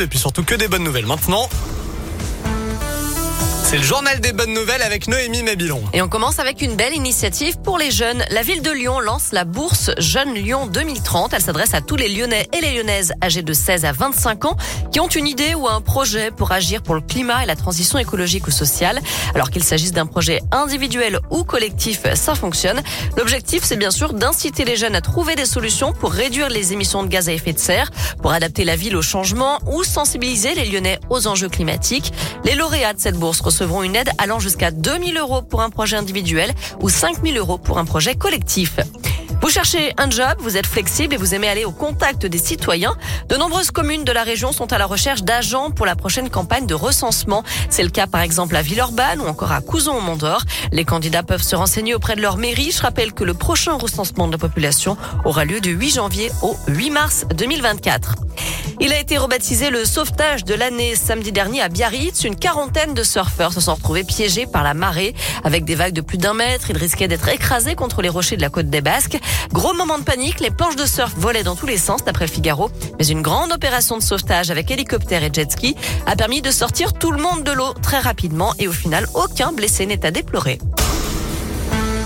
et puis surtout que des bonnes nouvelles. Maintenant, c'est le journal des bonnes nouvelles avec Noémie Mabilon. Et on commence avec une belle initiative pour les jeunes. La ville de Lyon lance la bourse Jeunes Lyon 2030. Elle s'adresse à tous les Lyonnais et les Lyonnaises âgés de 16 à 25 ans qui ont une idée ou un projet pour agir pour le climat et la transition écologique ou sociale. Alors qu'il s'agisse d'un projet individuel ou collectif, ça fonctionne. L'objectif, c'est bien sûr d'inciter les jeunes à trouver des solutions pour réduire les émissions de gaz à effet de serre, pour adapter la ville au changement ou sensibiliser les Lyonnais aux enjeux climatiques. Les lauréats de cette bourse recevront une aide allant jusqu'à 2000 euros pour un projet individuel ou 5000 euros pour un projet collectif. Vous cherchez un job, vous êtes flexible et vous aimez aller au contact des citoyens. De nombreuses communes de la région sont à la recherche d'agents pour la prochaine campagne de recensement. C'est le cas par exemple à Villeurbanne ou encore à Couzon au Mont-d'Or. Les candidats peuvent se renseigner auprès de leur mairie. Je rappelle que le prochain recensement de la population aura lieu du 8 janvier au 8 mars 2024. Il a été rebaptisé le sauvetage de l'année samedi dernier à Biarritz. Une quarantaine de surfeurs se sont retrouvés piégés par la marée. Avec des vagues de plus d'un mètre, ils risquaient d'être écrasés contre les rochers de la côte des Basques. Gros moment de panique, les planches de surf volaient dans tous les sens d'après le Figaro. Mais une grande opération de sauvetage avec hélicoptère et jet ski a permis de sortir tout le monde de l'eau très rapidement et au final, aucun blessé n'est à déplorer.